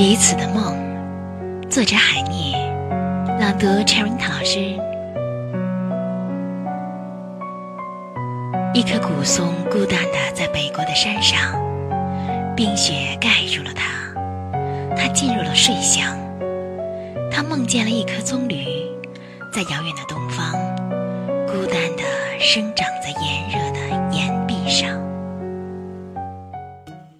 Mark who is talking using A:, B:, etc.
A: 彼此的梦，作者海涅，朗读 Cherry 老师。一棵古松孤单的在北国的山上，冰雪盖住了它，它进入了睡乡。他梦见了一棵棕榈，在遥远的东方，孤单的生长在炎热